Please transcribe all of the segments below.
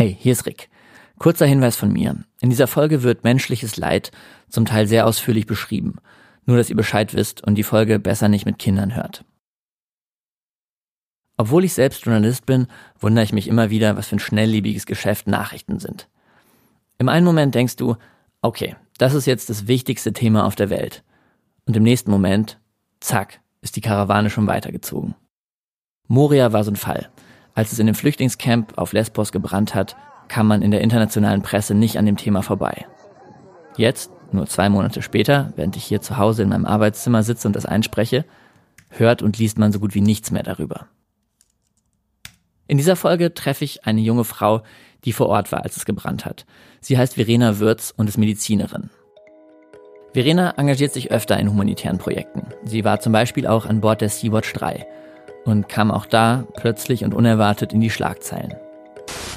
Hey, hier ist Rick. Kurzer Hinweis von mir. In dieser Folge wird menschliches Leid zum Teil sehr ausführlich beschrieben. Nur, dass ihr Bescheid wisst und die Folge besser nicht mit Kindern hört. Obwohl ich selbst Journalist bin, wundere ich mich immer wieder, was für ein schnelllebiges Geschäft Nachrichten sind. Im einen Moment denkst du, okay, das ist jetzt das wichtigste Thema auf der Welt. Und im nächsten Moment, zack, ist die Karawane schon weitergezogen. Moria war so ein Fall. Als es in dem Flüchtlingscamp auf Lesbos gebrannt hat, kam man in der internationalen Presse nicht an dem Thema vorbei. Jetzt, nur zwei Monate später, während ich hier zu Hause in meinem Arbeitszimmer sitze und das einspreche, hört und liest man so gut wie nichts mehr darüber. In dieser Folge treffe ich eine junge Frau, die vor Ort war, als es gebrannt hat. Sie heißt Verena Würz und ist Medizinerin. Verena engagiert sich öfter in humanitären Projekten. Sie war zum Beispiel auch an Bord der Sea-Watch 3 und kam auch da plötzlich und unerwartet in die Schlagzeilen.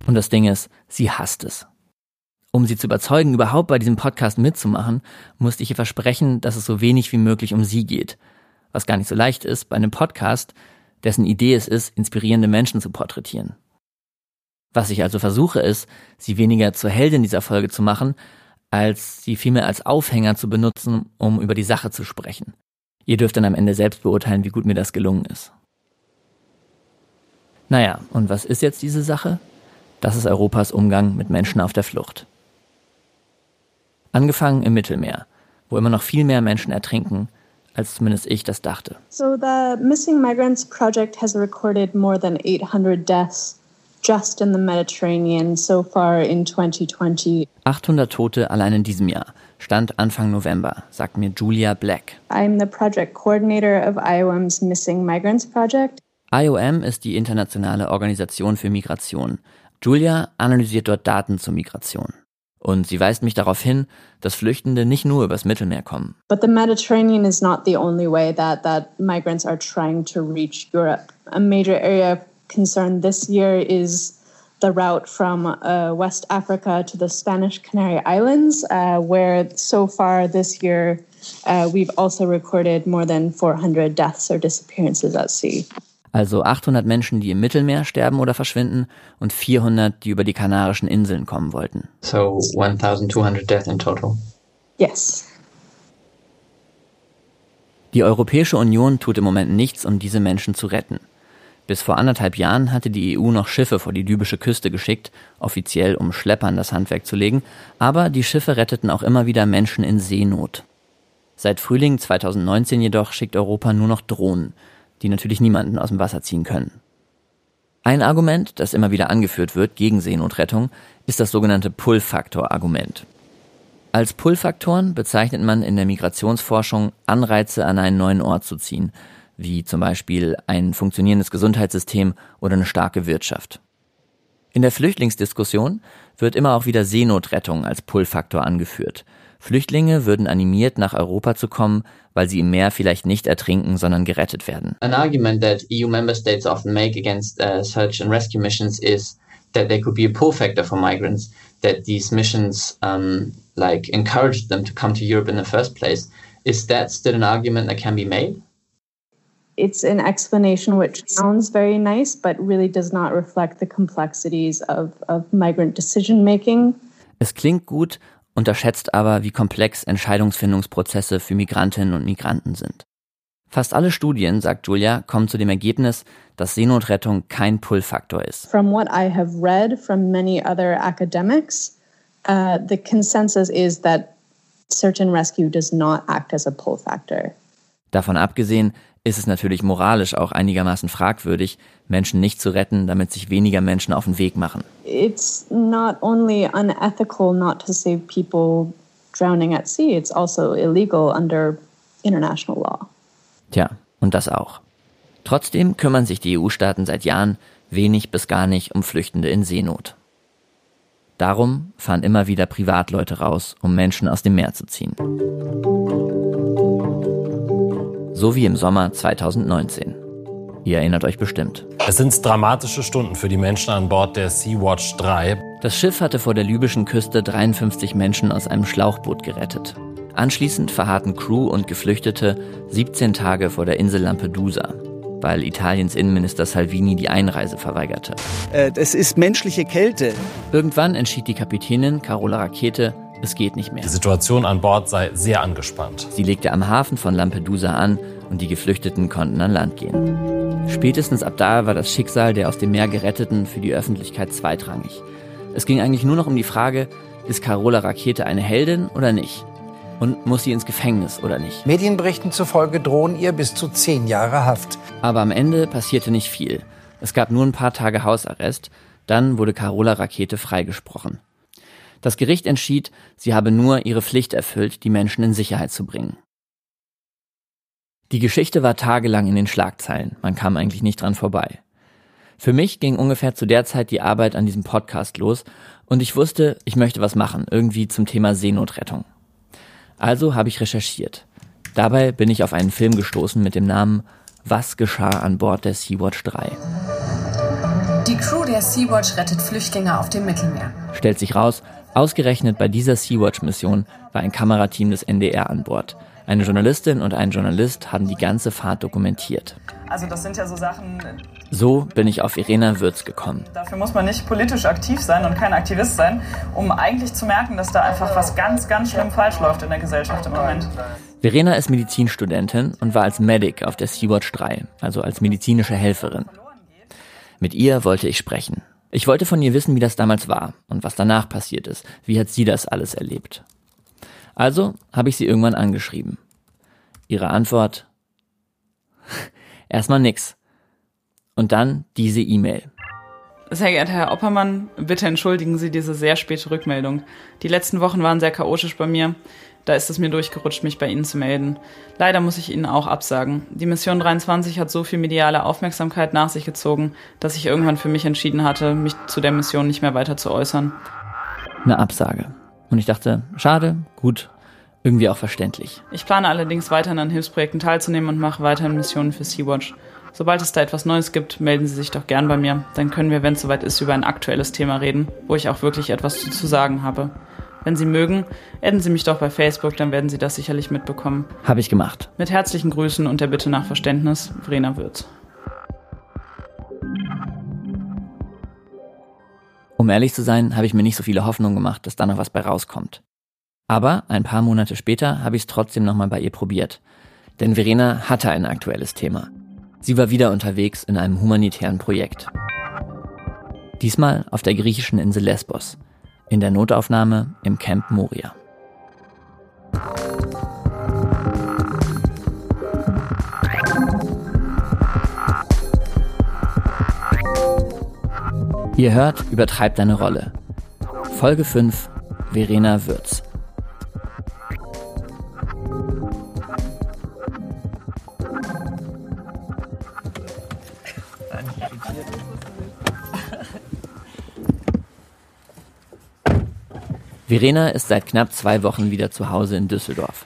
Und das Ding ist, sie hasst es. Um sie zu überzeugen, überhaupt bei diesem Podcast mitzumachen, musste ich ihr versprechen, dass es so wenig wie möglich um sie geht. Was gar nicht so leicht ist bei einem Podcast, dessen Idee es ist, inspirierende Menschen zu porträtieren. Was ich also versuche ist, sie weniger zur Heldin dieser Folge zu machen, als sie vielmehr als Aufhänger zu benutzen, um über die Sache zu sprechen. Ihr dürft dann am Ende selbst beurteilen, wie gut mir das gelungen ist. Naja, und was ist jetzt diese Sache? Das ist Europas Umgang mit Menschen auf der Flucht. Angefangen im Mittelmeer, wo immer noch viel mehr Menschen ertrinken, als zumindest ich das dachte. So the Missing Migrants Project has recorded more than 800 deaths just in the Mediterranean so far in 2020. 800 Tote allein in diesem Jahr. Stand Anfang November, sagt mir Julia Black. I'm the project coordinator of IOM's Missing Migrants Project. IOM ist die internationale Organisation für Migration. Julia analysiert dort Daten zur Migration. Und sie weist mich darauf hin, dass Flüchtende nicht nur übers Mittelmeer kommen. But the Mediterranean is not the only way that, that migrants are trying to reach Europe. A major area of concern this year is the route from uh, West Africa to the Spanish Canary Islands, uh, where so far this year uh, we've also recorded more than 400 deaths or disappearances at sea. Also 800 Menschen, die im Mittelmeer sterben oder verschwinden und 400, die über die Kanarischen Inseln kommen wollten. So 1200 deaths in total. Yes. Die Europäische Union tut im Moment nichts, um diese Menschen zu retten. Bis vor anderthalb Jahren hatte die EU noch Schiffe vor die libysche Küste geschickt, offiziell um Schleppern das Handwerk zu legen, aber die Schiffe retteten auch immer wieder Menschen in Seenot. Seit Frühling 2019 jedoch schickt Europa nur noch Drohnen, die natürlich niemanden aus dem Wasser ziehen können. Ein Argument, das immer wieder angeführt wird gegen Seenotrettung, ist das sogenannte Pull-Faktor-Argument. Als Pull-Faktoren bezeichnet man in der Migrationsforschung Anreize an einen neuen Ort zu ziehen, wie zum Beispiel ein funktionierendes Gesundheitssystem oder eine starke Wirtschaft. In der Flüchtlingsdiskussion wird immer auch wieder Seenotrettung als Pull-Faktor angeführt. Flüchtlinge würden animiert, nach Europa zu kommen, weil sie im Meer vielleicht nicht ertrinken, sondern gerettet werden. An argument that EU member states often make against uh, search and rescue missions is that there could be a pull factor for migrants, that these missions um, like encourage them to come to Europe in the first place. Is that still an argument that can be made? It's an explanation which sounds very nice, but really does not reflect the complexities of, of migrant decision making. Es klingt gut, unterschätzt aber, wie komplex Entscheidungsfindungsprozesse für Migrantinnen und Migranten sind. Fast alle Studien, sagt Julia, kommen zu dem Ergebnis, dass Seenotrettung kein Pull-Faktor ist. From what I have read from many other academics, uh, the consensus is that search and rescue does not act as a pull factor. Davon abgesehen ist es natürlich moralisch auch einigermaßen fragwürdig, Menschen nicht zu retten, damit sich weniger Menschen auf den Weg machen. It's not only unethical not to save people drowning at sea, it's also illegal under international law. Tja, und das auch. Trotzdem kümmern sich die EU-Staaten seit Jahren wenig bis gar nicht um Flüchtende in Seenot. Darum fahren immer wieder Privatleute raus, um Menschen aus dem Meer zu ziehen so wie im Sommer 2019. Ihr erinnert euch bestimmt. Es sind dramatische Stunden für die Menschen an Bord der Sea-Watch 3. Das Schiff hatte vor der libyschen Küste 53 Menschen aus einem Schlauchboot gerettet. Anschließend verharrten Crew und Geflüchtete 17 Tage vor der Insel Lampedusa. weil Italiens Innenminister Salvini die Einreise verweigerte. Es ist menschliche Kälte. Irgendwann entschied die Kapitänin Carola Rakete, es geht nicht mehr. Die Situation an Bord sei sehr angespannt. Sie legte am Hafen von Lampedusa an und die Geflüchteten konnten an Land gehen. Spätestens ab da war das Schicksal der aus dem Meer Geretteten für die Öffentlichkeit zweitrangig. Es ging eigentlich nur noch um die Frage, ist Carola Rakete eine Heldin oder nicht? Und muss sie ins Gefängnis oder nicht? Medienberichten zufolge drohen ihr bis zu zehn Jahre Haft. Aber am Ende passierte nicht viel. Es gab nur ein paar Tage Hausarrest, dann wurde Carola Rakete freigesprochen. Das Gericht entschied, sie habe nur ihre Pflicht erfüllt, die Menschen in Sicherheit zu bringen. Die Geschichte war tagelang in den Schlagzeilen, man kam eigentlich nicht dran vorbei. Für mich ging ungefähr zu der Zeit die Arbeit an diesem Podcast los und ich wusste, ich möchte was machen, irgendwie zum Thema Seenotrettung. Also habe ich recherchiert. Dabei bin ich auf einen Film gestoßen mit dem Namen Was geschah an Bord der Sea-Watch 3? Die Crew der Sea-Watch rettet Flüchtlinge auf dem Mittelmeer. Stellt sich raus, ausgerechnet bei dieser Sea-Watch-Mission war ein Kamerateam des NDR an Bord. Eine Journalistin und ein Journalist haben die ganze Fahrt dokumentiert. Also das sind ja so Sachen. So bin ich auf Verena Würz gekommen. Dafür muss man nicht politisch aktiv sein und kein Aktivist sein, um eigentlich zu merken, dass da einfach was ganz, ganz schlimm falsch läuft in der Gesellschaft im Moment. Verena ist Medizinstudentin und war als Medic auf der Sea-Watch 3, also als medizinische Helferin. Mit ihr wollte ich sprechen. Ich wollte von ihr wissen, wie das damals war und was danach passiert ist. Wie hat sie das alles erlebt? Also habe ich sie irgendwann angeschrieben. Ihre Antwort? Erstmal nix. Und dann diese E-Mail. Sehr geehrter Herr Oppermann, bitte entschuldigen Sie diese sehr späte Rückmeldung. Die letzten Wochen waren sehr chaotisch bei mir. Da ist es mir durchgerutscht, mich bei Ihnen zu melden. Leider muss ich Ihnen auch absagen. Die Mission 23 hat so viel mediale Aufmerksamkeit nach sich gezogen, dass ich irgendwann für mich entschieden hatte, mich zu der Mission nicht mehr weiter zu äußern. Eine Absage. Und ich dachte, schade, gut, irgendwie auch verständlich. Ich plane allerdings weiterhin an Hilfsprojekten teilzunehmen und mache weiterhin Missionen für Sea-Watch. Sobald es da etwas Neues gibt, melden Sie sich doch gern bei mir. Dann können wir, wenn es soweit ist, über ein aktuelles Thema reden, wo ich auch wirklich etwas zu, zu sagen habe. Wenn Sie mögen, adden Sie mich doch bei Facebook, dann werden Sie das sicherlich mitbekommen. Habe ich gemacht. Mit herzlichen Grüßen und der Bitte nach Verständnis, Verena Würz. Um ehrlich zu sein, habe ich mir nicht so viele Hoffnungen gemacht, dass da noch was bei rauskommt. Aber ein paar Monate später habe ich es trotzdem nochmal bei ihr probiert. Denn Verena hatte ein aktuelles Thema. Sie war wieder unterwegs in einem humanitären Projekt. Diesmal auf der griechischen Insel Lesbos, in der Notaufnahme im Camp Moria. Ihr hört, übertreibt deine Rolle. Folge 5, Verena Würz. Verena ist seit knapp zwei Wochen wieder zu Hause in Düsseldorf.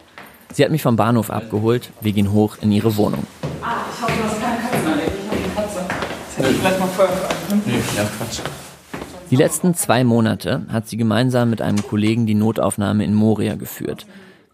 Sie hat mich vom Bahnhof abgeholt, wir gehen hoch in ihre Wohnung. Ah, ich hoffe, du hast keine Katzen erlebt. Ich habe eine Katze. Das hätte ich vielleicht mal vorher fragen Nee, ja, Quatsch. Die letzten zwei Monate hat sie gemeinsam mit einem Kollegen die Notaufnahme in Moria geführt.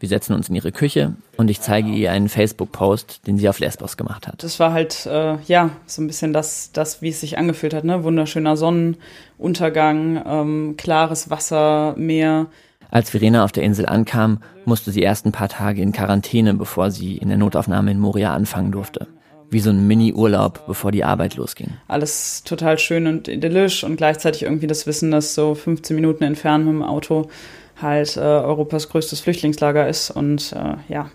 Wir setzen uns in ihre Küche und ich zeige ihr einen Facebook-Post, den sie auf Lesbos gemacht hat. Das war halt, äh, ja, so ein bisschen das, das, wie es sich angefühlt hat, ne? Wunderschöner Sonnenuntergang, ähm, klares Wasser, Meer. Als Verena auf der Insel ankam, musste sie erst ein paar Tage in Quarantäne, bevor sie in der Notaufnahme in Moria anfangen durfte. Wie so ein Mini-Urlaub, bevor die Arbeit losging. Alles total schön und idyllisch und gleichzeitig irgendwie das Wissen, dass so 15 Minuten entfernt mit dem Auto halt äh, Europas größtes Flüchtlingslager ist. Und äh, ja,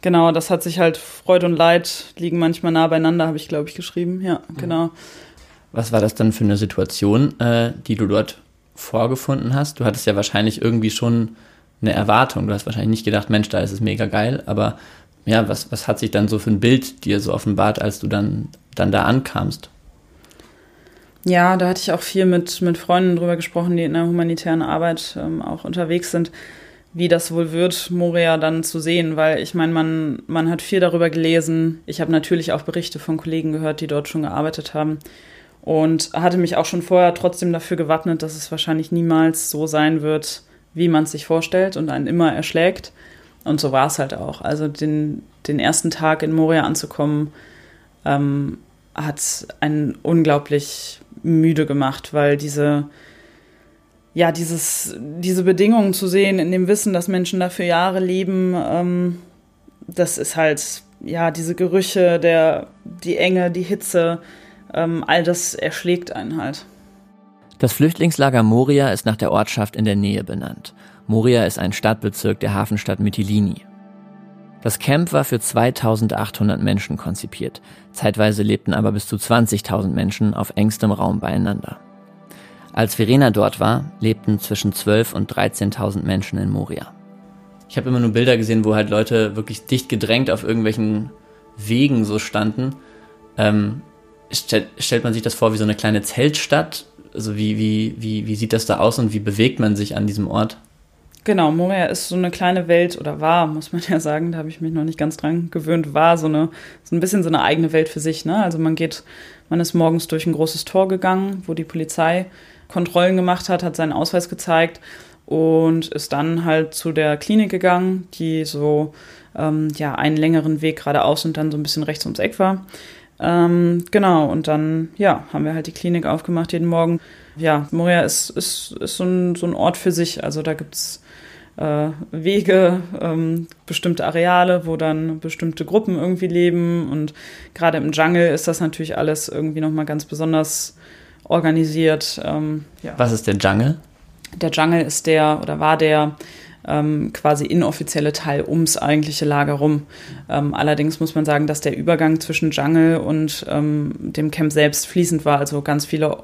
genau, das hat sich halt Freude und Leid liegen manchmal nah beieinander, habe ich, glaube ich, geschrieben. Ja, genau. Was war das dann für eine Situation, äh, die du dort vorgefunden hast? Du hattest ja wahrscheinlich irgendwie schon eine Erwartung. Du hast wahrscheinlich nicht gedacht, Mensch, da ist es mega geil, aber ja, was, was hat sich dann so für ein Bild dir so offenbart, als du dann, dann da ankamst? Ja, da hatte ich auch viel mit, mit Freunden drüber gesprochen, die in der humanitären Arbeit ähm, auch unterwegs sind, wie das wohl wird, Moria dann zu sehen, weil ich meine, man, man hat viel darüber gelesen. Ich habe natürlich auch Berichte von Kollegen gehört, die dort schon gearbeitet haben und hatte mich auch schon vorher trotzdem dafür gewappnet, dass es wahrscheinlich niemals so sein wird, wie man es sich vorstellt und einen immer erschlägt. Und so war es halt auch. Also den, den ersten Tag in Moria anzukommen, ähm, hat einen unglaublich müde gemacht, weil diese, ja, dieses, diese Bedingungen zu sehen, in dem Wissen, dass Menschen dafür Jahre leben, ähm, das ist halt, ja, diese Gerüche, der, die Enge, die Hitze, ähm, all das erschlägt einen halt. Das Flüchtlingslager Moria ist nach der Ortschaft in der Nähe benannt. Moria ist ein Stadtbezirk der Hafenstadt Mytilini. Das Camp war für 2800 Menschen konzipiert. Zeitweise lebten aber bis zu 20.000 Menschen auf engstem Raum beieinander. Als Verena dort war, lebten zwischen 12.000 und 13.000 Menschen in Moria. Ich habe immer nur Bilder gesehen, wo halt Leute wirklich dicht gedrängt auf irgendwelchen Wegen so standen. Ähm, stell, stellt man sich das vor wie so eine kleine Zeltstadt? Also wie, wie, wie, wie sieht das da aus und wie bewegt man sich an diesem Ort? Genau, Moria ist so eine kleine Welt oder war, muss man ja sagen, da habe ich mich noch nicht ganz dran gewöhnt, war so eine so ein bisschen so eine eigene Welt für sich. Ne? Also man geht, man ist morgens durch ein großes Tor gegangen, wo die Polizei Kontrollen gemacht hat, hat seinen Ausweis gezeigt und ist dann halt zu der Klinik gegangen, die so ähm, ja einen längeren Weg geradeaus und dann so ein bisschen rechts ums Eck war. Ähm, genau, und dann ja, haben wir halt die Klinik aufgemacht jeden Morgen. Ja, Moria ist, ist, ist so, ein, so ein Ort für sich. Also da gibt's äh, Wege, ähm, bestimmte Areale, wo dann bestimmte Gruppen irgendwie leben. Und gerade im Jungle ist das natürlich alles irgendwie nochmal ganz besonders organisiert. Ähm, ja. Was ist der Jungle? Der Jungle ist der oder war der ähm, quasi inoffizielle Teil ums eigentliche Lager rum. Ähm, allerdings muss man sagen, dass der Übergang zwischen Jungle und ähm, dem Camp selbst fließend war. Also ganz viele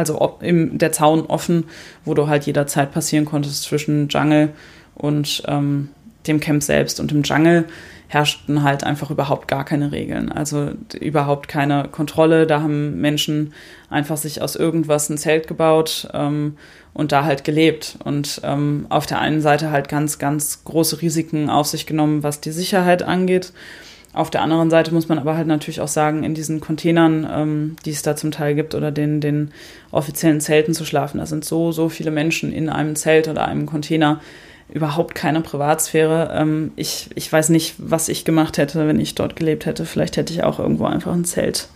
also im, der Zaun offen, wo du halt jederzeit passieren konntest zwischen Jungle und ähm, dem Camp selbst. Und im Jungle herrschten halt einfach überhaupt gar keine Regeln. Also überhaupt keine Kontrolle. Da haben Menschen einfach sich aus irgendwas ein Zelt gebaut ähm, und da halt gelebt. Und ähm, auf der einen Seite halt ganz, ganz große Risiken auf sich genommen, was die Sicherheit angeht. Auf der anderen Seite muss man aber halt natürlich auch sagen, in diesen Containern, ähm, die es da zum Teil gibt, oder den, den offiziellen Zelten zu schlafen, da sind so, so viele Menschen in einem Zelt oder einem Container, überhaupt keine Privatsphäre. Ähm, ich, ich weiß nicht, was ich gemacht hätte, wenn ich dort gelebt hätte. Vielleicht hätte ich auch irgendwo einfach ein Zelt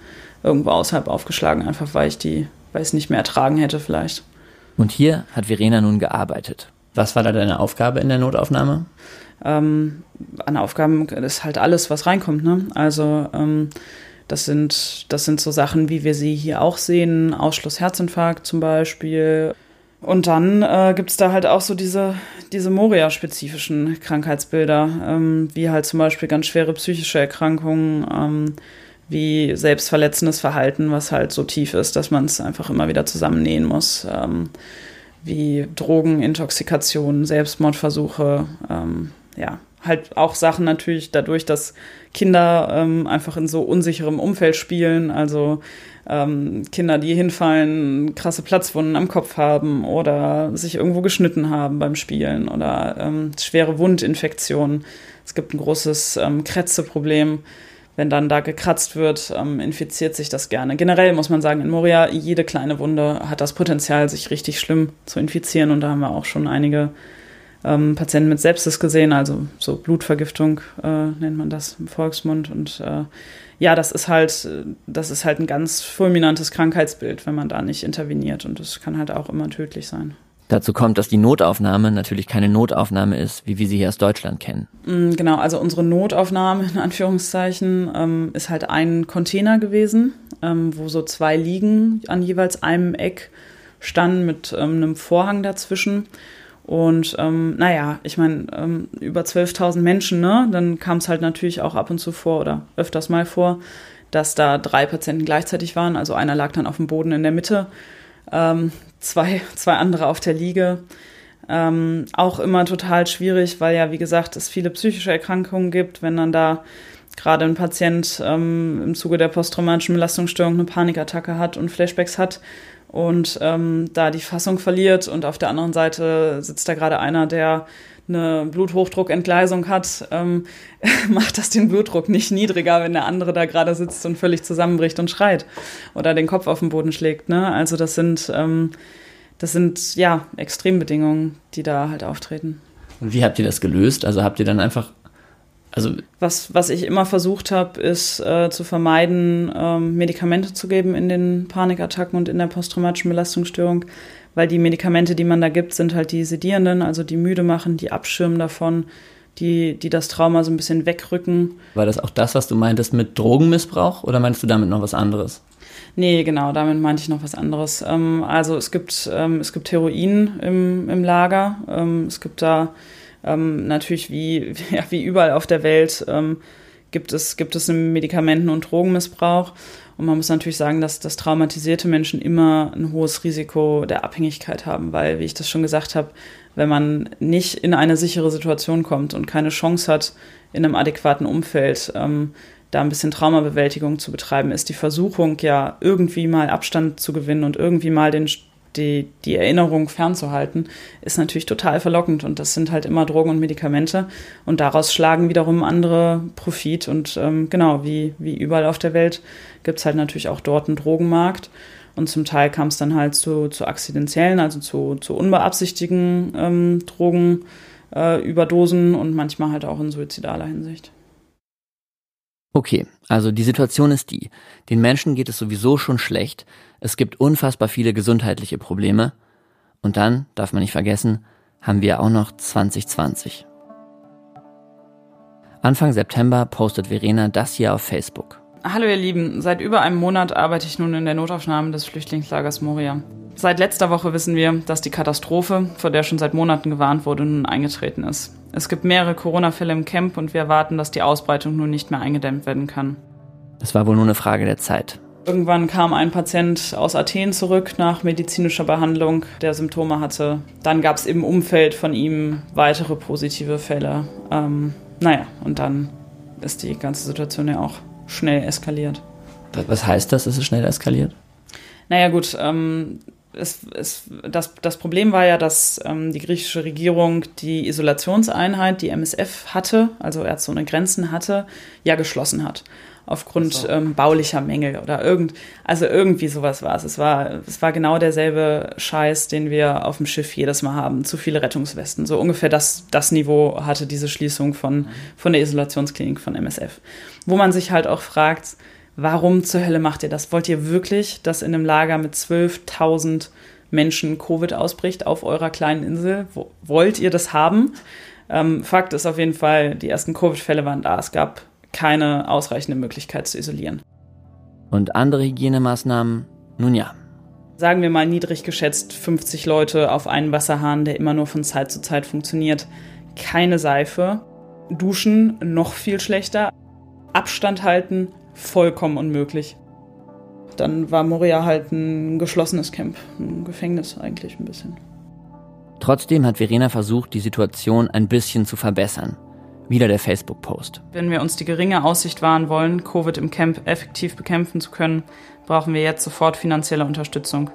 irgendwo außerhalb aufgeschlagen, einfach weil ich die, weil es nicht mehr ertragen hätte vielleicht. Und hier hat Verena nun gearbeitet. Was war da deine Aufgabe in der Notaufnahme? Ähm, an Aufgaben ist halt alles, was reinkommt. Ne? Also ähm, das sind, das sind so Sachen, wie wir sie hier auch sehen, Ausschluss Herzinfarkt zum Beispiel. Und dann äh, gibt es da halt auch so diese, diese Moria-spezifischen Krankheitsbilder, ähm, wie halt zum Beispiel ganz schwere psychische Erkrankungen, ähm, wie selbstverletzendes Verhalten, was halt so tief ist, dass man es einfach immer wieder zusammennähen muss. Ähm, wie Drogenintoxikation, Selbstmordversuche, ähm, ja, halt auch Sachen natürlich dadurch, dass Kinder ähm, einfach in so unsicherem Umfeld spielen, also ähm, Kinder, die hinfallen, krasse Platzwunden am Kopf haben oder sich irgendwo geschnitten haben beim Spielen oder ähm, schwere Wundinfektionen. Es gibt ein großes ähm, Krätzeproblem. Wenn dann da gekratzt wird, ähm, infiziert sich das gerne. Generell muss man sagen, in Moria, jede kleine Wunde hat das Potenzial, sich richtig schlimm zu infizieren. Und da haben wir auch schon einige ähm, Patienten mit Sepsis gesehen, also so Blutvergiftung äh, nennt man das im Volksmund. Und äh, ja, das ist halt, das ist halt ein ganz fulminantes Krankheitsbild, wenn man da nicht interveniert. Und das kann halt auch immer tödlich sein. Dazu kommt, dass die Notaufnahme natürlich keine Notaufnahme ist, wie wir sie hier aus Deutschland kennen. Mm, genau, also unsere Notaufnahme in Anführungszeichen ähm, ist halt ein Container gewesen, ähm, wo so zwei Liegen an jeweils einem Eck standen mit ähm, einem Vorhang dazwischen. Und ähm, naja, ich meine, ähm, über 12.000 Menschen, ne? Dann kam es halt natürlich auch ab und zu vor oder öfters mal vor, dass da drei Patienten gleichzeitig waren. Also einer lag dann auf dem Boden in der Mitte, ähm, zwei, zwei andere auf der Liege. Ähm, auch immer total schwierig, weil ja, wie gesagt, es viele psychische Erkrankungen gibt, wenn dann da gerade ein Patient ähm, im Zuge der posttraumatischen Belastungsstörung eine Panikattacke hat und Flashbacks hat, und ähm, da die Fassung verliert und auf der anderen Seite sitzt da gerade einer, der eine Bluthochdruckentgleisung hat, ähm, macht das den Blutdruck nicht niedriger, wenn der andere da gerade sitzt und völlig zusammenbricht und schreit oder den Kopf auf den Boden schlägt. Ne? Also das sind, ähm, das sind ja Extrembedingungen, die da halt auftreten. Und wie habt ihr das gelöst? Also habt ihr dann einfach Also was, was ich immer versucht habe, ist äh, zu vermeiden, ähm, Medikamente zu geben in den Panikattacken und in der posttraumatischen Belastungsstörung, weil die Medikamente, die man da gibt, sind halt die Sedierenden, also die müde machen, die abschirmen davon, die, die das Trauma so ein bisschen wegrücken. War das auch das, was du meintest mit Drogenmissbrauch oder meinst du damit noch was anderes? Nee, genau, damit meinte ich noch was anderes. Ähm, also es gibt, ähm, es gibt Heroin im, im Lager, ähm, es gibt da ähm, natürlich wie, ja, wie überall auf der Welt ähm, gibt, es, gibt es einen Medikamenten- und Drogenmissbrauch. Und man muss natürlich sagen, dass, dass traumatisierte Menschen immer ein hohes Risiko der Abhängigkeit haben, weil, wie ich das schon gesagt habe, wenn man nicht in eine sichere Situation kommt und keine Chance hat, in einem adäquaten Umfeld ähm, da ein bisschen Traumabewältigung zu betreiben, ist die Versuchung ja irgendwie mal Abstand zu gewinnen und irgendwie mal den die, die Erinnerung fernzuhalten, ist natürlich total verlockend. Und das sind halt immer Drogen und Medikamente. Und daraus schlagen wiederum andere Profit. Und ähm, genau, wie, wie überall auf der Welt gibt es halt natürlich auch dort einen Drogenmarkt. Und zum Teil kam es dann halt zu, zu akzidentiellen, also zu, zu unbeabsichtigten ähm, Drogenüberdosen äh, und manchmal halt auch in suizidaler Hinsicht. Okay, also die Situation ist die. Den Menschen geht es sowieso schon schlecht. Es gibt unfassbar viele gesundheitliche Probleme. Und dann, darf man nicht vergessen, haben wir auch noch 2020. Anfang September postet Verena das hier auf Facebook. Hallo ihr Lieben, seit über einem Monat arbeite ich nun in der Notaufnahme des Flüchtlingslagers Moria. Seit letzter Woche wissen wir, dass die Katastrophe, vor der schon seit Monaten gewarnt wurde, nun eingetreten ist. Es gibt mehrere Corona-Fälle im Camp und wir erwarten, dass die Ausbreitung nun nicht mehr eingedämmt werden kann. Es war wohl nur eine Frage der Zeit. Irgendwann kam ein Patient aus Athen zurück nach medizinischer Behandlung, der Symptome hatte. Dann gab es im Umfeld von ihm weitere positive Fälle. Ähm, naja, und dann ist die ganze Situation ja auch schnell eskaliert. Was heißt das, ist es schnell eskaliert? Naja gut, ähm, es, es, das, das Problem war ja, dass ähm, die griechische Regierung die Isolationseinheit, die MSF hatte, also Ärzte ohne Grenzen hatte, ja geschlossen hat. Aufgrund so. ähm, baulicher Mängel oder irgend, also irgendwie sowas war es. Es war, es war genau derselbe Scheiß, den wir auf dem Schiff jedes Mal haben. Zu viele Rettungswesten. So ungefähr das, das Niveau hatte diese Schließung von, von der Isolationsklinik von MSF. Wo man sich halt auch fragt, Warum zur Hölle macht ihr das? Wollt ihr wirklich, dass in einem Lager mit 12.000 Menschen Covid ausbricht auf eurer kleinen Insel? Wollt ihr das haben? Ähm, Fakt ist auf jeden Fall, die ersten Covid-Fälle waren da. Es gab keine ausreichende Möglichkeit zu isolieren. Und andere Hygienemaßnahmen? Nun ja. Sagen wir mal niedrig geschätzt 50 Leute auf einen Wasserhahn, der immer nur von Zeit zu Zeit funktioniert. Keine Seife. Duschen noch viel schlechter. Abstand halten vollkommen unmöglich. Dann war Moria halt ein geschlossenes Camp, ein Gefängnis eigentlich ein bisschen. Trotzdem hat Verena versucht, die Situation ein bisschen zu verbessern. Wieder der Facebook-Post. Wenn wir uns die geringe Aussicht wahren wollen, Covid im Camp effektiv bekämpfen zu können, brauchen wir jetzt sofort finanzielle Unterstützung.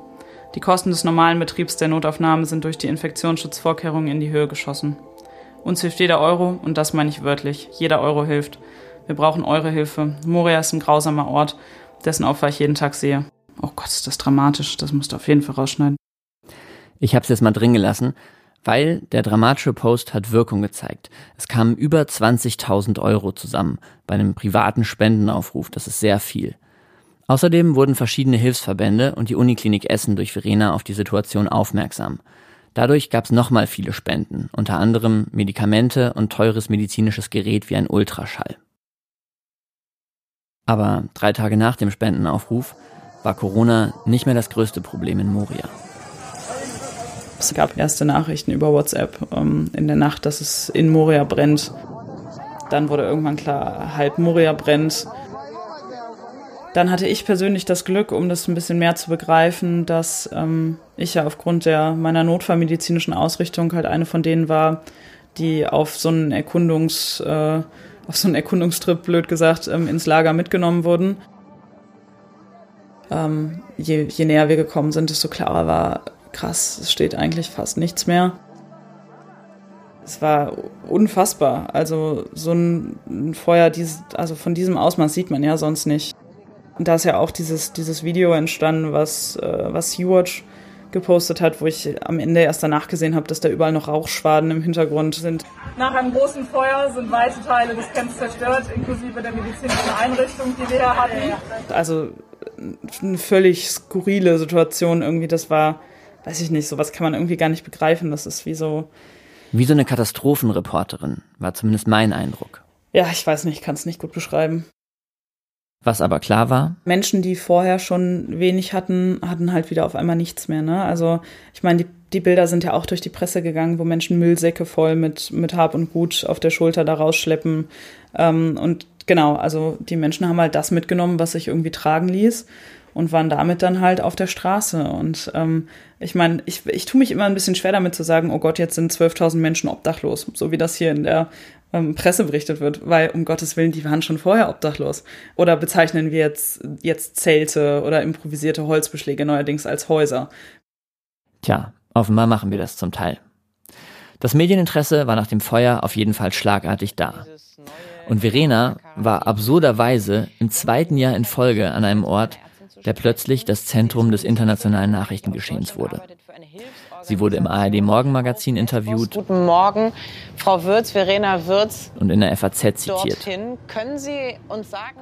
Die Kosten des normalen Betriebs der Notaufnahme sind durch die Infektionsschutzvorkehrungen in die Höhe geschossen. Uns hilft jeder Euro, und das meine ich wörtlich, jeder Euro hilft. Wir brauchen eure Hilfe. Moria ist ein grausamer Ort, dessen Opfer ich jeden Tag sehe. Oh Gott, ist das dramatisch. Das musst du auf jeden Fall rausschneiden. Ich habe es jetzt mal drin gelassen, weil der dramatische Post hat Wirkung gezeigt. Es kamen über 20.000 Euro zusammen bei einem privaten Spendenaufruf. Das ist sehr viel. Außerdem wurden verschiedene Hilfsverbände und die Uniklinik Essen durch Verena auf die Situation aufmerksam. Dadurch gab es nochmal viele Spenden, unter anderem Medikamente und teures medizinisches Gerät wie ein Ultraschall. Aber drei Tage nach dem Spendenaufruf war Corona nicht mehr das größte Problem in Moria. Es gab erste Nachrichten über WhatsApp ähm, in der Nacht, dass es in Moria brennt. Dann wurde irgendwann klar, halb Moria brennt. Dann hatte ich persönlich das Glück, um das ein bisschen mehr zu begreifen, dass ähm, ich ja aufgrund der meiner notfallmedizinischen Ausrichtung halt eine von denen war, die auf so einen Erkundungs äh, auf so einen Erkundungstrip, blöd gesagt, ähm, ins Lager mitgenommen wurden. Ähm, je, je näher wir gekommen sind, desto klarer war, krass, es steht eigentlich fast nichts mehr. Es war unfassbar. Also so ein Feuer, dieses, also von diesem Ausmaß sieht man ja sonst nicht. Und da ist ja auch dieses, dieses Video entstanden, was, äh, was Sea-Watch gepostet hat, wo ich am Ende erst danach gesehen habe, dass da überall noch Rauchschwaden im Hintergrund sind. Nach einem großen Feuer sind weite Teile des Camps zerstört, inklusive der medizinischen Einrichtung, die wir hier hatten. Also eine völlig skurrile Situation irgendwie. Das war, weiß ich nicht, sowas kann man irgendwie gar nicht begreifen. Das ist wie so. Wie so eine Katastrophenreporterin, war zumindest mein Eindruck. Ja, ich weiß nicht, ich kann es nicht gut beschreiben. Was aber klar war? Menschen, die vorher schon wenig hatten, hatten halt wieder auf einmal nichts mehr. Ne? Also ich meine, die, die Bilder sind ja auch durch die Presse gegangen, wo Menschen Müllsäcke voll mit, mit Hab und Gut auf der Schulter da rausschleppen. Ähm, und genau, also die Menschen haben halt das mitgenommen, was sich irgendwie tragen ließ und waren damit dann halt auf der Straße. Und ähm, ich meine, ich, ich tue mich immer ein bisschen schwer damit zu sagen, oh Gott, jetzt sind 12.000 Menschen obdachlos, so wie das hier in der ähm, Presse berichtet wird, weil um Gottes Willen, die waren schon vorher obdachlos. Oder bezeichnen wir jetzt, jetzt Zelte oder improvisierte Holzbeschläge neuerdings als Häuser. Tja, offenbar machen wir das zum Teil. Das Medieninteresse war nach dem Feuer auf jeden Fall schlagartig da. Und Verena war absurderweise im zweiten Jahr in Folge an einem Ort, der plötzlich das Zentrum des internationalen Nachrichtengeschehens wurde. Sie wurde im ARD Morgenmagazin interviewt. Guten Morgen, Frau Würz, Verena Würz. Und in der FAZ zitiert.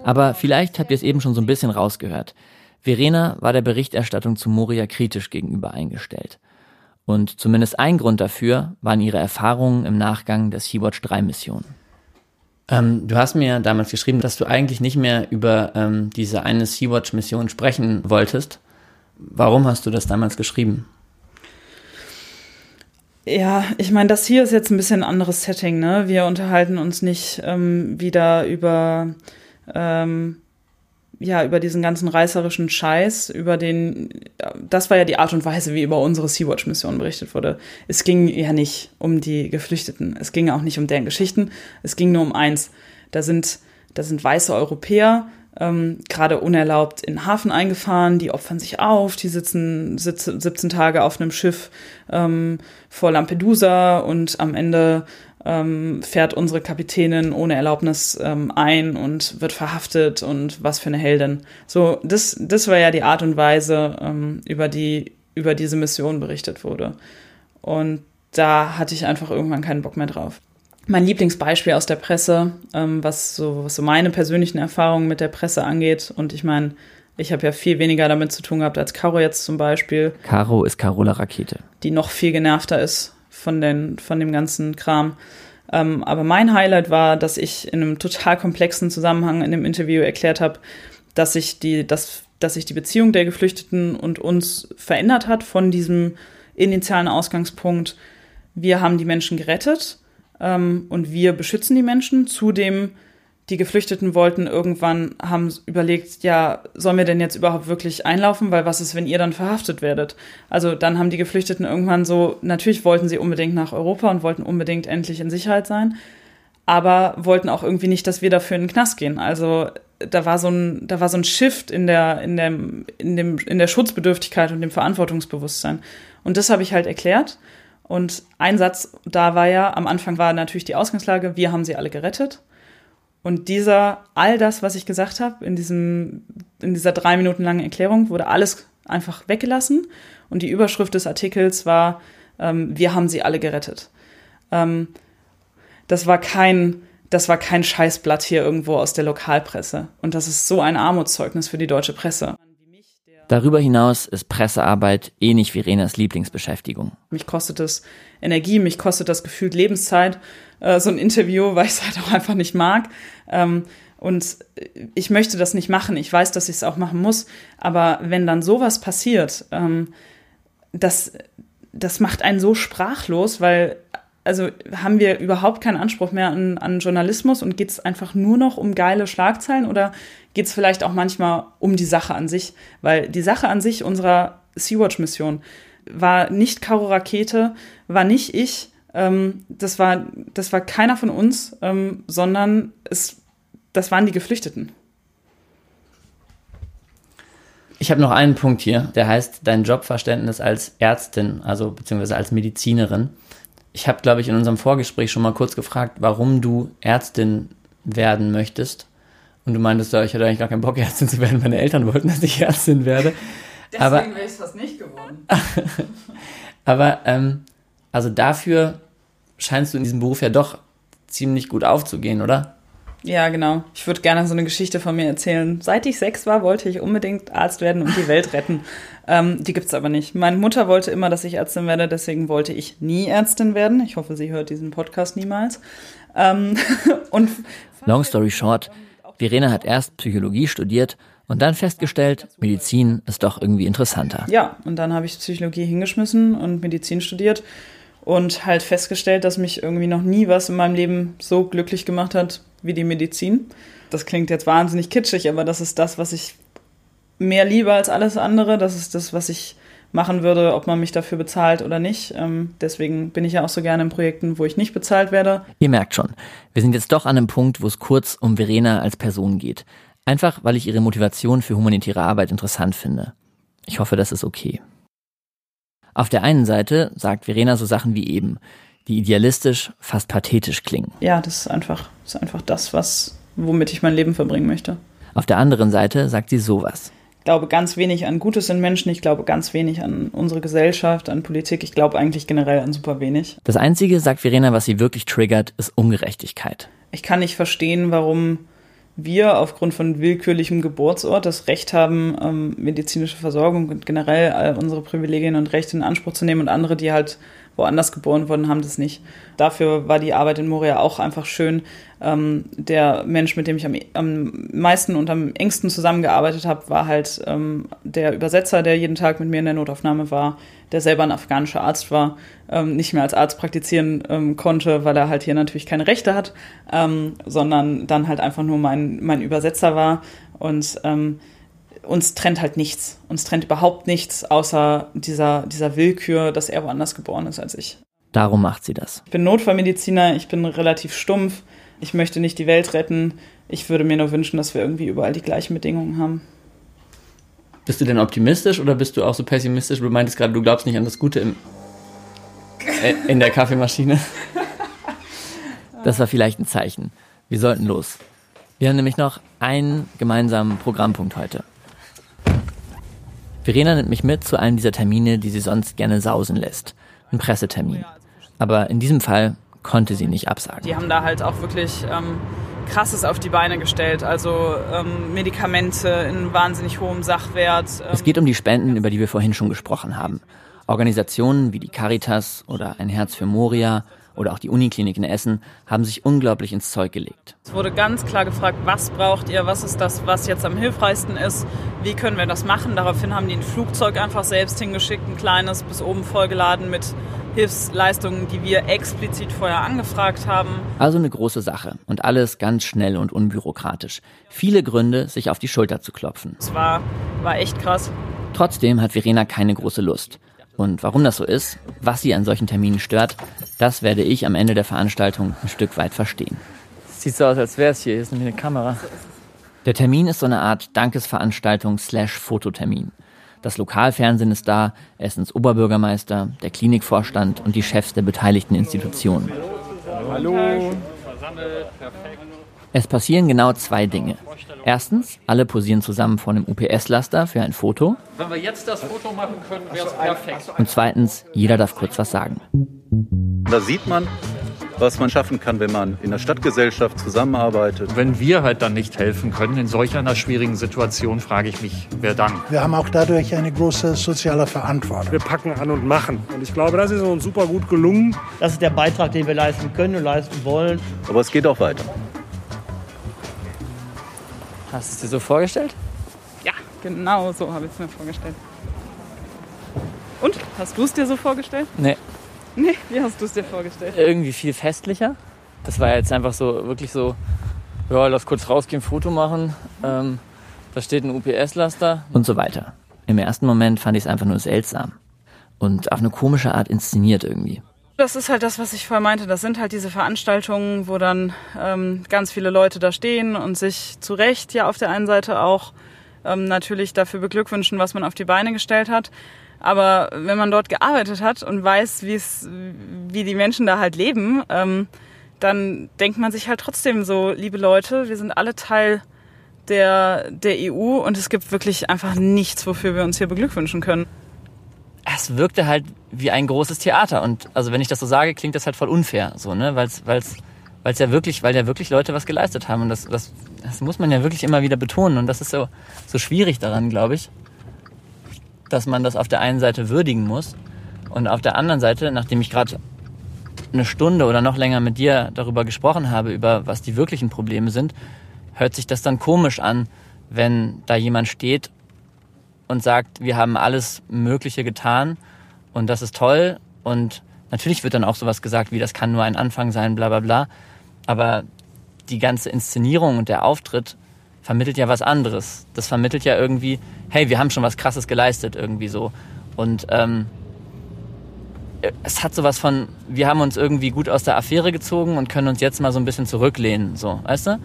Aber vielleicht habt ihr es eben schon so ein bisschen rausgehört. Verena war der Berichterstattung zu Moria kritisch gegenüber eingestellt. Und zumindest ein Grund dafür waren ihre Erfahrungen im Nachgang der Sea-Watch 3 Mission. Ähm, du hast mir damals geschrieben, dass du eigentlich nicht mehr über ähm, diese eine Sea-Watch Mission sprechen wolltest. Warum hast du das damals geschrieben? Ja, ich meine, das hier ist jetzt ein bisschen ein anderes Setting, ne? Wir unterhalten uns nicht ähm, wieder über ähm, ja, über diesen ganzen reißerischen Scheiß, über den, das war ja die Art und Weise, wie über unsere Sea-Watch-Mission berichtet wurde. Es ging ja nicht um die Geflüchteten. Es ging auch nicht um deren Geschichten. Es ging nur um eins. Da sind, da sind weiße Europäer, ähm, gerade unerlaubt in den Hafen eingefahren, die opfern sich auf, die sitzen, sitzen 17 Tage auf einem Schiff ähm, vor Lampedusa und am Ende ähm, fährt unsere Kapitänin ohne Erlaubnis ähm, ein und wird verhaftet und was für eine Heldin. So, das, das war ja die Art und Weise, ähm, über die über diese Mission berichtet wurde. Und da hatte ich einfach irgendwann keinen Bock mehr drauf mein Lieblingsbeispiel aus der Presse, ähm, was, so, was so meine persönlichen Erfahrungen mit der Presse angeht. Und ich meine, ich habe ja viel weniger damit zu tun gehabt als Caro jetzt zum Beispiel. Caro ist Carola Rakete. Die noch viel genervter ist von, den, von dem ganzen Kram. Ähm, aber mein Highlight war, dass ich in einem total komplexen Zusammenhang in dem Interview erklärt habe, dass sich die, dass, dass sich die Beziehung der Geflüchteten und uns verändert hat von diesem initialen Ausgangspunkt. Wir haben die Menschen gerettet ähm, und wir beschützen die Menschen. Zudem, die Geflüchteten wollten irgendwann, haben überlegt, ja, sollen wir denn jetzt überhaupt wirklich einlaufen? Weil was ist, wenn ihr dann verhaftet werdet? Also dann haben die Geflüchteten irgendwann so, natürlich wollten sie unbedingt nach Europa und wollten unbedingt endlich in Sicherheit sein, aber wollten auch irgendwie nicht, dass wir dafür in den Knast gehen. Also da war so ein, da war so ein Shift in der, in dem, in dem, in der Schutzbedürftigkeit und dem Verantwortungsbewusstsein. Und das habe ich halt erklärt. Und ein Satz da war ja, am Anfang war natürlich die Ausgangslage, wir haben sie alle gerettet. Und dieser, all das, was ich gesagt habe, in diesem, in dieser drei Minuten langen Erklärung, wurde alles einfach weggelassen. Und die Überschrift des Artikels war, ähm, wir haben sie alle gerettet. Ähm, das war kein, das war kein Scheißblatt hier irgendwo aus der Lokalpresse. Und das ist so ein Armutszeugnis für die deutsche Presse. Darüber hinaus ist Pressearbeit ähnlich wie Renas Lieblingsbeschäftigung. Mich kostet es Energie, mich kostet das gefühlt Lebenszeit, äh, so ein Interview, weil ich es halt auch einfach nicht mag. Ähm, und ich möchte das nicht machen. Ich weiß, dass ich es auch machen muss. Aber wenn dann sowas passiert, ähm, das, das macht einen so sprachlos, weil also haben wir überhaupt keinen Anspruch mehr an, an Journalismus und geht es einfach nur noch um geile Schlagzeilen oder geht es vielleicht auch manchmal um die Sache an sich? Weil die Sache an sich unserer Sea-Watch-Mission war nicht Karo Rakete, war nicht ich, ähm, das, war, das war keiner von uns, ähm, sondern es, das waren die Geflüchteten. Ich habe noch einen Punkt hier, der heißt dein Jobverständnis als Ärztin, also beziehungsweise als Medizinerin. Ich habe, glaube ich, in unserem Vorgespräch schon mal kurz gefragt, warum du Ärztin werden möchtest. Und du meintest, ich hatte eigentlich gar keinen Bock, Ärztin zu werden. Meine Eltern wollten, dass ich Ärztin werde. Deswegen aber, wäre ich es fast nicht geworden. aber, ähm, also dafür scheinst du in diesem Beruf ja doch ziemlich gut aufzugehen, oder? Ja, genau. Ich würde gerne so eine Geschichte von mir erzählen. Seit ich sechs war, wollte ich unbedingt Arzt werden und die Welt retten. ähm, die gibt's aber nicht. Meine Mutter wollte immer, dass ich Ärztin werde, deswegen wollte ich nie Ärztin werden. Ich hoffe, sie hört diesen Podcast niemals. Ähm, und Long story short, Verena hat erst Psychologie studiert und dann festgestellt, Medizin ist doch irgendwie interessanter. Ja, und dann habe ich Psychologie hingeschmissen und Medizin studiert und halt festgestellt, dass mich irgendwie noch nie was in meinem Leben so glücklich gemacht hat wie die Medizin. Das klingt jetzt wahnsinnig kitschig, aber das ist das, was ich mehr liebe als alles andere. Das ist das, was ich machen würde, ob man mich dafür bezahlt oder nicht. Ähm, deswegen bin ich ja auch so gerne in Projekten, wo ich nicht bezahlt werde. Ihr merkt schon, wir sind jetzt doch an einem Punkt, wo es kurz um Verena als Person geht. Einfach, weil ich ihre Motivation für humanitäre Arbeit interessant finde. Ich hoffe, das ist okay. Auf der einen Seite sagt Verena so Sachen wie eben, die idealistisch, fast pathetisch klingen. Ja, das ist einfach, das ist einfach das, was, womit ich mein Leben verbringen möchte. Auf der anderen Seite sagt sie sowas. Ich glaube ganz wenig an Gutes in Menschen, ich glaube ganz wenig an unsere Gesellschaft, an Politik, ich glaube eigentlich generell an super wenig. Das Einzige, sagt Verena, was sie wirklich triggert, ist Ungerechtigkeit. Ich kann nicht verstehen, warum wir aufgrund von willkürlichem Geburtsort das Recht haben, ähm, medizinische Versorgung und generell all unsere Privilegien und Rechte in Anspruch zu nehmen und andere, die halt woanders geboren wurden, haben das nicht. Dafür war die Arbeit in Moria auch einfach schön. Ähm, der Mensch, mit dem ich am, am meisten und am engsten zusammengearbeitet habe, war halt ähm, der Übersetzer, der jeden Tag mit mir in der Notaufnahme war, der selber ein afghanischer Arzt war, ähm, nicht mehr als Arzt praktizieren ähm, konnte, weil er halt hier natürlich keine Rechte hat, ähm, sondern dann halt einfach nur mein, mein Übersetzer war. Und ähm, uns trennt halt nichts. Uns trennt überhaupt nichts, außer dieser, dieser Willkür, dass er woanders geboren ist als ich. Darum macht sie das. Ich bin Notfallmediziner, ich bin relativ stumpf, ich möchte nicht die Welt retten. Ich würde mir nur wünschen, dass wir irgendwie überall die gleichen Bedingungen haben. Bist du denn optimistisch oder bist du auch so pessimistisch? Du meintest gerade, du glaubst nicht an das Gute im, äh, in der Kaffeemaschine. Das war vielleicht ein Zeichen. Wir sollten los. Wir haben nämlich noch einen gemeinsamen Programmpunkt heute. Verena nimmt mich mit zu einem dieser Termine, die sie sonst gerne sausen lässt. Ein Pressetermin. Aber in diesem Fall konnte sie nicht absagen. Die haben da halt auch wirklich ähm, krasses auf die Beine gestellt. Also ähm, Medikamente in wahnsinnig hohem Sachwert. Ähm es geht um die Spenden, über die wir vorhin schon gesprochen haben. Organisationen wie die Caritas oder ein Herz für Moria oder auch die Uniklinik in Essen haben sich unglaublich ins Zeug gelegt. Es wurde ganz klar gefragt, was braucht ihr, was ist das, was jetzt am hilfreichsten ist, wie können wir das machen. Daraufhin haben die ein Flugzeug einfach selbst hingeschickt, ein kleines, bis oben vollgeladen mit Hilfsleistungen, die wir explizit vorher angefragt haben. Also eine große Sache und alles ganz schnell und unbürokratisch. Viele Gründe, sich auf die Schulter zu klopfen. Es war, war echt krass. Trotzdem hat Verena keine große Lust. Und warum das so ist, was sie an solchen Terminen stört, das werde ich am Ende der Veranstaltung ein Stück weit verstehen. Sieht so aus, als wäre es hier. Hier ist nämlich eine Kamera. Der Termin ist so eine Art Dankesveranstaltung slash Fototermin. Das Lokalfernsehen ist da, Essens Oberbürgermeister, der Klinikvorstand und die Chefs der beteiligten Institutionen. Hallo. Hallo. Es passieren genau zwei Dinge. Erstens, alle posieren zusammen vor einem UPS-Laster für ein Foto. Wenn wir jetzt das Foto machen können, wäre es perfekt. Und zweitens, jeder darf kurz was sagen. Da sieht man, was man schaffen kann, wenn man in der Stadtgesellschaft zusammenarbeitet. Wenn wir halt dann nicht helfen können in solch einer schwierigen Situation, frage ich mich, wer dann? Wir haben auch dadurch eine große soziale Verantwortung. Wir packen an und machen. Und ich glaube, das ist uns super gut gelungen. Das ist der Beitrag, den wir leisten können und leisten wollen. Aber es geht auch weiter. Hast du es dir so vorgestellt? Ja, genau so habe ich es mir vorgestellt. Und? Hast du es dir so vorgestellt? Nee. Nee, wie hast du es dir vorgestellt? Irgendwie viel festlicher. Das war jetzt einfach so, wirklich so, ja, lass kurz rausgehen, Foto machen. Ähm, da steht ein UPS-Laster und so weiter. Im ersten Moment fand ich es einfach nur seltsam. Und auf eine komische Art inszeniert irgendwie. Das ist halt das, was ich vorher meinte. Das sind halt diese Veranstaltungen, wo dann ähm, ganz viele Leute da stehen und sich zu Recht ja auf der einen Seite auch ähm, natürlich dafür beglückwünschen, was man auf die Beine gestellt hat. Aber wenn man dort gearbeitet hat und weiß, wie die Menschen da halt leben, ähm, dann denkt man sich halt trotzdem so, liebe Leute, wir sind alle Teil der, der EU und es gibt wirklich einfach nichts, wofür wir uns hier beglückwünschen können. Es wirkte halt wie ein großes Theater. Und also wenn ich das so sage, klingt das halt voll unfair, so ne, weil es weil es ja wirklich, weil ja wirklich Leute was geleistet haben. Und das, das, das muss man ja wirklich immer wieder betonen. Und das ist so so schwierig daran, glaube ich, dass man das auf der einen Seite würdigen muss und auf der anderen Seite, nachdem ich gerade eine Stunde oder noch länger mit dir darüber gesprochen habe, über was die wirklichen Probleme sind, hört sich das dann komisch an, wenn da jemand steht und sagt, wir haben alles Mögliche getan und das ist toll und natürlich wird dann auch sowas gesagt wie, das kann nur ein Anfang sein, bla bla bla, aber die ganze Inszenierung und der Auftritt vermittelt ja was anderes. Das vermittelt ja irgendwie, hey, wir haben schon was Krasses geleistet irgendwie so und ähm, es hat sowas von, wir haben uns irgendwie gut aus der Affäre gezogen und können uns jetzt mal so ein bisschen zurücklehnen, so, weißt du?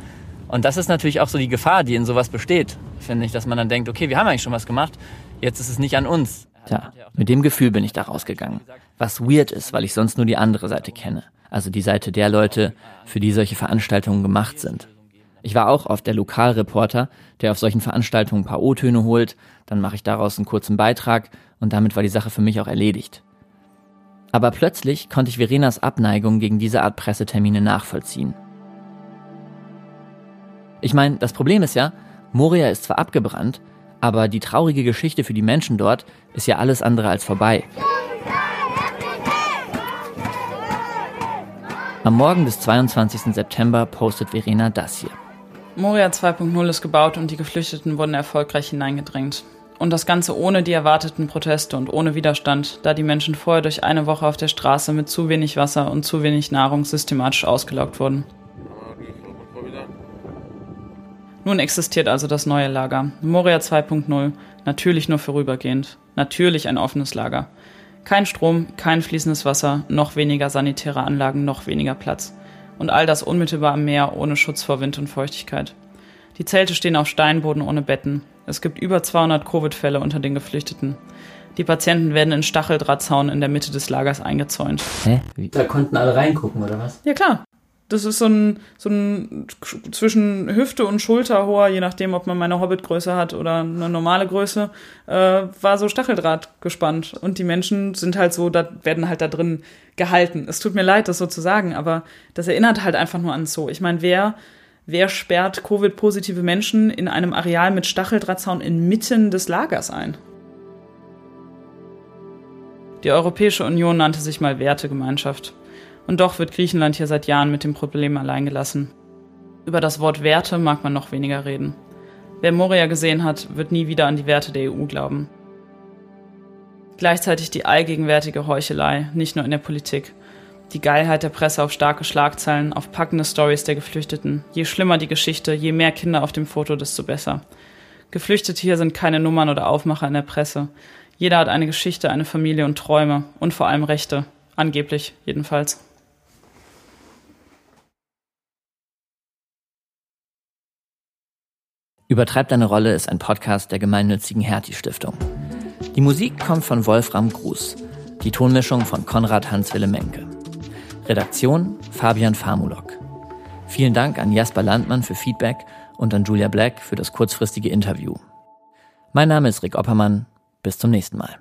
Und das ist natürlich auch so die Gefahr, die in sowas besteht, finde ich, dass man dann denkt, okay, wir haben eigentlich schon was gemacht, jetzt ist es nicht an uns. Tja, mit dem Gefühl bin ich da rausgegangen. Was weird ist, weil ich sonst nur die andere Seite kenne. Also die Seite der Leute, für die solche Veranstaltungen gemacht sind. Ich war auch oft der Lokalreporter, der auf solchen Veranstaltungen ein paar O-Töne holt, dann mache ich daraus einen kurzen Beitrag und damit war die Sache für mich auch erledigt. Aber plötzlich konnte ich Verenas Abneigung gegen diese Art Pressetermine nachvollziehen. Ich meine, das Problem ist ja, Moria ist zwar abgebrannt, aber die traurige Geschichte für die Menschen dort ist ja alles andere als vorbei. Am Morgen des 22. September postet Verena das hier. Moria 2.0 ist gebaut und die Geflüchteten wurden erfolgreich hineingedrängt. Und das Ganze ohne die erwarteten Proteste und ohne Widerstand, da die Menschen vorher durch eine Woche auf der Straße mit zu wenig Wasser und zu wenig Nahrung systematisch ausgelaugt wurden. Nun existiert also das neue Lager. Moria 2.0, natürlich nur vorübergehend, natürlich ein offenes Lager. Kein Strom, kein fließendes Wasser, noch weniger sanitäre Anlagen, noch weniger Platz. Und all das unmittelbar am Meer, ohne Schutz vor Wind und Feuchtigkeit. Die Zelte stehen auf Steinboden ohne Betten. Es gibt über 200 Covid-Fälle unter den Geflüchteten. Die Patienten werden in Stacheldrahtzaun in der Mitte des Lagers eingezäunt. Hä? Da konnten alle reingucken, oder was? Ja, klar. Das ist so ein, so ein zwischen Hüfte und Schulter hoher, je nachdem, ob man meine Hobbitgröße hat oder eine normale Größe, äh, war so Stacheldraht gespannt. Und die Menschen sind halt so, da werden halt da drin gehalten. Es tut mir leid, das so zu sagen, aber das erinnert halt einfach nur an so. Ich meine, wer Wer sperrt Covid-positive Menschen in einem Areal mit Stacheldrahtzaun inmitten des Lagers ein? Die Europäische Union nannte sich mal Wertegemeinschaft. Und doch wird Griechenland hier seit Jahren mit dem Problem alleingelassen. Über das Wort Werte mag man noch weniger reden. Wer Moria gesehen hat, wird nie wieder an die Werte der EU glauben. Gleichzeitig die allgegenwärtige Heuchelei, nicht nur in der Politik, die Geilheit der Presse auf starke Schlagzeilen, auf packende Stories der Geflüchteten. Je schlimmer die Geschichte, je mehr Kinder auf dem Foto, desto besser. Geflüchtete hier sind keine Nummern oder Aufmacher in der Presse. Jeder hat eine Geschichte, eine Familie und Träume und vor allem Rechte. Angeblich, jedenfalls. Übertreibt deine Rolle ist ein Podcast der gemeinnützigen Hertie Stiftung. Die Musik kommt von Wolfram Gruß, die Tonmischung von Konrad Hans-Wille Menke. Redaktion Fabian Famulok. Vielen Dank an Jasper Landmann für Feedback und an Julia Black für das kurzfristige Interview. Mein Name ist Rick Oppermann. Bis zum nächsten Mal.